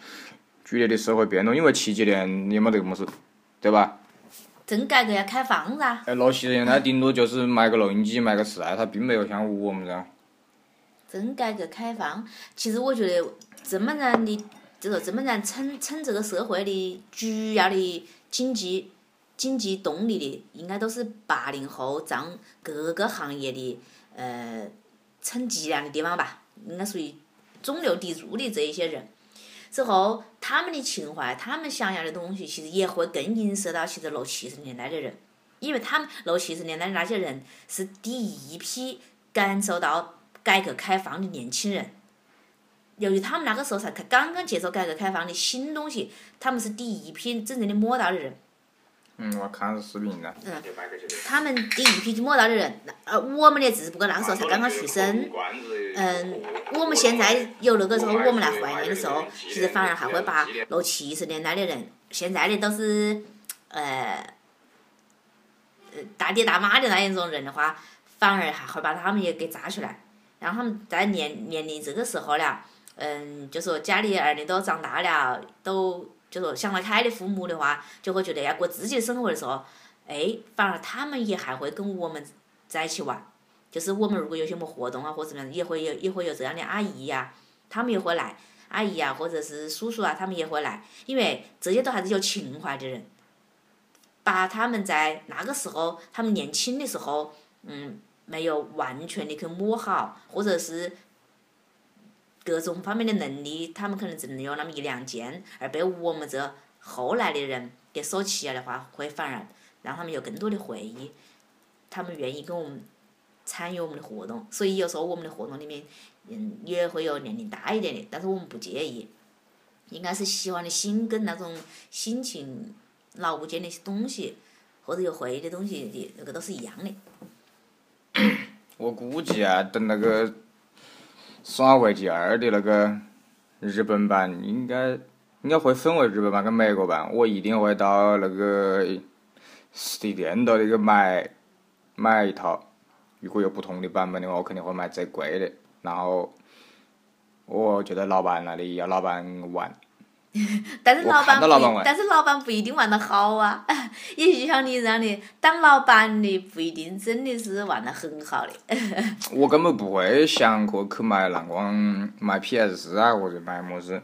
剧烈的社会变动，因为七几年也没得么事，对吧？正改革要开放噻。哎，六七年他顶多就是买个录音机，买个磁带，他并没有像我们这样。正改革开放，其实我觉得这么难的，就说这么难撑撑这个社会的主要的经济。经济动力的应该都是八零后占各个行业的呃成脊梁的地方吧，应该属于中流砥柱的这一些人。之后他们的情怀，他们想要的东西，其实也会更映射到其实六七十年代的人，因为他们六七十年代的那些人是第一批感受到改革开放的年轻人。由于他们那个时候才刚刚接受改革开放的新东西，他们是第一批真正的摸到的人。嗯，我看是视频的。嗯，他们第一批摸到的人，呃，我们的只不过那个时候才刚刚出生。嗯，我们现在有那个时候，我们来怀念的时候，其实反而还会把六七十年代的人，现在的都是，呃，大爹大妈的那一种人的话，反而还会把他们也给炸出来，然后他们在年年龄这个时候了，嗯，就说家里儿女都长大了，都。就说想得开的父母的话，就会觉得要过自己的生活的时候，哎，反而他们也还会跟我们在一起玩。就是我们如果有些么活动啊，或者怎么样，也会有也会有这样的阿姨呀，他们也会来，阿姨呀，或者是叔叔啊，他们也会来，因为这些都还是有情怀的人，把他们在那个时候，他们年轻的时候，嗯，没有完全的去摸好，或者是。各种方面的能力，他们可能只能有那么一两件，而被我们这后来的人给锁起了的话，会反而让他们有更多的回忆，他们愿意跟我们参与我们的活动。所以有时候我们的活动里面，嗯，也会有年龄大一点的，但是我们不介意，应该是喜欢的心跟那种心情劳务间那些东西，或者有回忆的东西的，那个都是一样的。我估计啊，等那个《生化危机二》的那个日本版，应该应该会分为日本版跟美国版。我一定会到那个实体店到那个买买一套。如果有不同的版本的话，我肯定会买最贵的。然后我觉得老板那里要老板玩。但是老板但是老板不一定玩得好啊，也就像你这样的，当老板的不一定真的是玩得很好的。我根本不会想过去买蓝光、买 PS 四啊，或者买么子。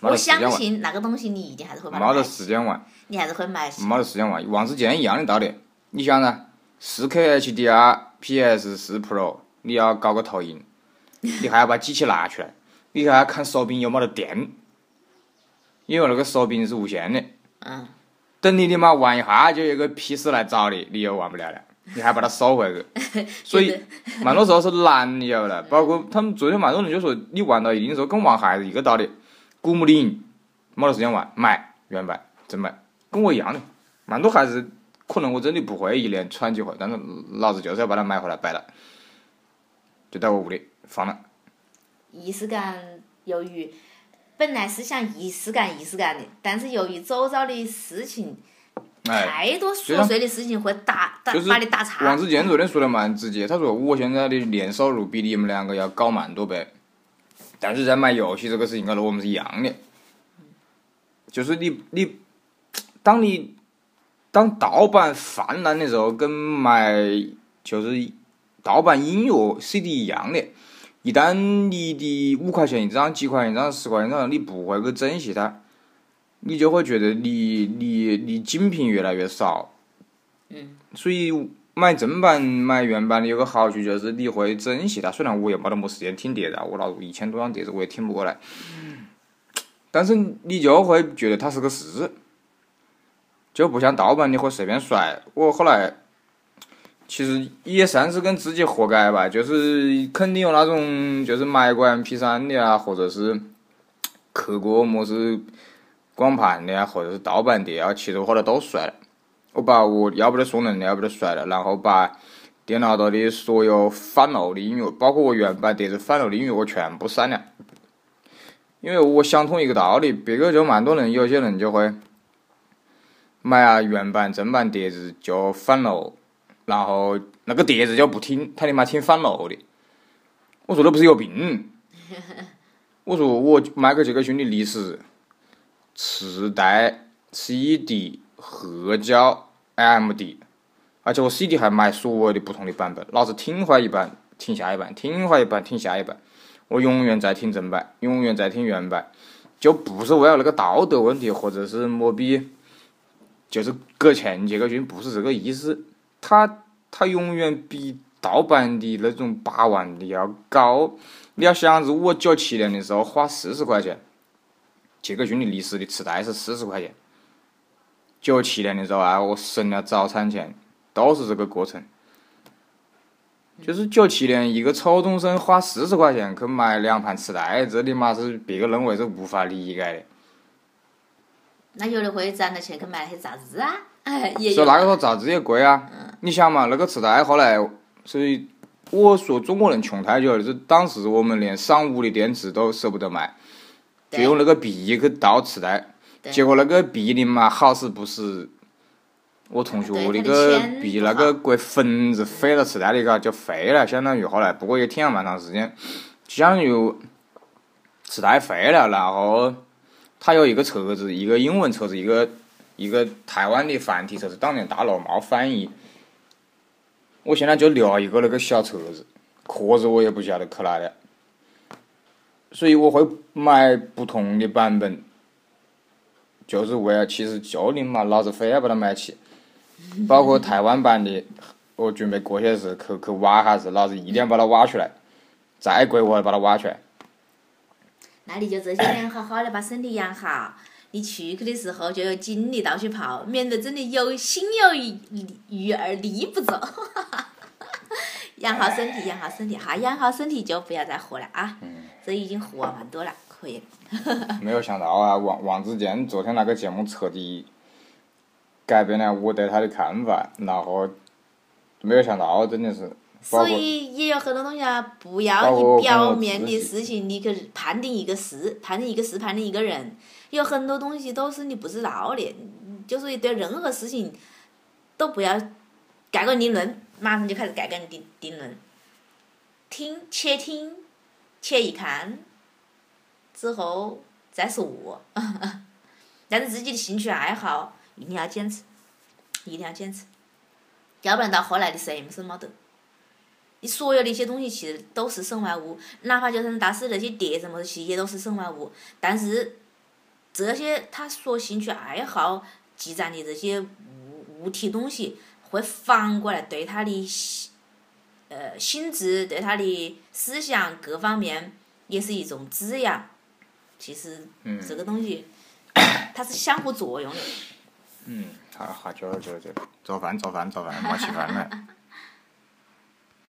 我相信那个东西你一定还是会把它没得，时间玩。你还是会买起。没得时间玩，王自健一样的道理。你想噻四 K HDR PS 四 Pro，你要搞个投影，你还要把机器拿出来，你还要看手柄有没得电，因为那个手柄是无线的。嗯，等你的妈玩一下就有个屁事来找你，你又玩不了了，你还把它收回去。所以 蛮多时候是难的，晓得了。包括他们昨天蛮多人就说，你玩到一定时候跟玩孩子一个道理，古墓丽影没得时间玩，买原版正版，跟我一样的。蛮多孩子可能我真的不会一连串几回，但是老子就是要把它买回来摆了，就在我屋里放了。仪式感由于本来是想仪式感仪式感的，但是由于周遭的事情哎，太多琐碎的事情会打打就是把你打岔王。自健昨天说的蛮直接，他说我现在的年收入比你们两个要高蛮多倍，但是在买游戏这个事情高头我们是一样的，就是你你，当你当盗版泛滥的时候，跟买就是盗版音乐 CD 一样的，一旦你的五块钱一张、几块钱一张、十块钱一张，你不会去珍惜它，你就会觉得你你你精品越来越少。嗯。所以买正版、买原版的有个好处就是你会珍惜它。虽然我也没得么时间听碟子啊，我拿一千多张碟子我也听不过来。但是你就会觉得它是个事，就不像盗版你会随便甩。我后来其实也算是跟自己活该吧，就是肯定有那种就是买过 MP 3的啊，或者是刻过么子光盘的啊，或者是盗版碟啊，其实我后来都甩了。我把我要不得送人的，要不得甩了，然后把电脑头的所有反漏的音乐，包括我原版碟子反漏的音乐，我全部删了。因为我想通一个道理，别个就蛮多人，有些人就会买啊原版正版碟子就翻漏，然后那个碟子就不听，他他妈听反漏的。我说那不是有病？我说我买个杰克逊的历史、磁带、CD、黑胶、MD，而且我 CD 还买所有的不同的版本，老子听坏一版，听下一版，听坏一版，听下一版，我永远在听正版，永远在听原版，就不是为了那个道德问题，或者是么比，就是给钱杰克逊不是这个意思，他他永远比盗版的那种八万的要高。你要想子，我九七年的时候花四十块钱，杰克逊的历史的磁带是四十块钱。九七年的时候啊，我省了早餐钱，都是这个过程。就是九七年一个初中生花四十块钱去买两盘磁带，这里嘛是别个认为是无法理解的。那有的会攒了钱去买些杂志啊，哎，也有所以那个时候杂志也贵啊。你想嘛，那个磁带后来，所以我说中国人穷太久了，就是当时我们连商务的电池都舍不得买，就用那个币去倒磁带。结果那个币的嘛，好死不死，我同学那个铅币那个鬼粉子飞到磁带里嘎，就废了，相当于后来，不过也挺了蛮长时间，就相当于磁带废了，然后他有一个册子，一个英文册子，一个一个台湾的繁体册子，当年大陆没翻译，我现在就留一个那个小册子，壳子我也不晓得去哪了，所以我会买不同的版本。就是为了，其实就你妈，老子非要把它买齐，包括台湾版的，我准备过些日去去挖下子，老子一定要把它挖出来，再贵我也把它挖出来。那你就这些年好好的把身体养好，你去去的时候就有精力到处跑，免得真的有心有余余而力不足。养好身体，养好身体，哈，养好身体就不要再喝了啊！这已经喝完蛮多了，可以。没有想到啊，王王自健昨天那个节目彻底改变了我对他的看法，然后没有想到真的是。所以也有很多东西啊，不要以表面的事情你去判定一个事，判定一个事，判定一个人，有很多东西都是你不知道的，就是对任何事情都不要盖棺定论，马上就开始盖棺定定论，听，且听，且一看，之后再说，但是自己的兴趣爱好一定要坚持，一定要坚持，要不然到后来的什么事没得。你所有的一些东西其实都是身外物，哪怕就算大师那些碟什么的，其实也都是身外物。但是这些他所兴趣爱好积攒的这些物物体东西，会反过来对他的心呃心智、对他的思想各方面也是一种滋养。其实这个东西它是相互作用的。嗯，好，好，久了久了久了，做饭做饭做饭，没吃饭了。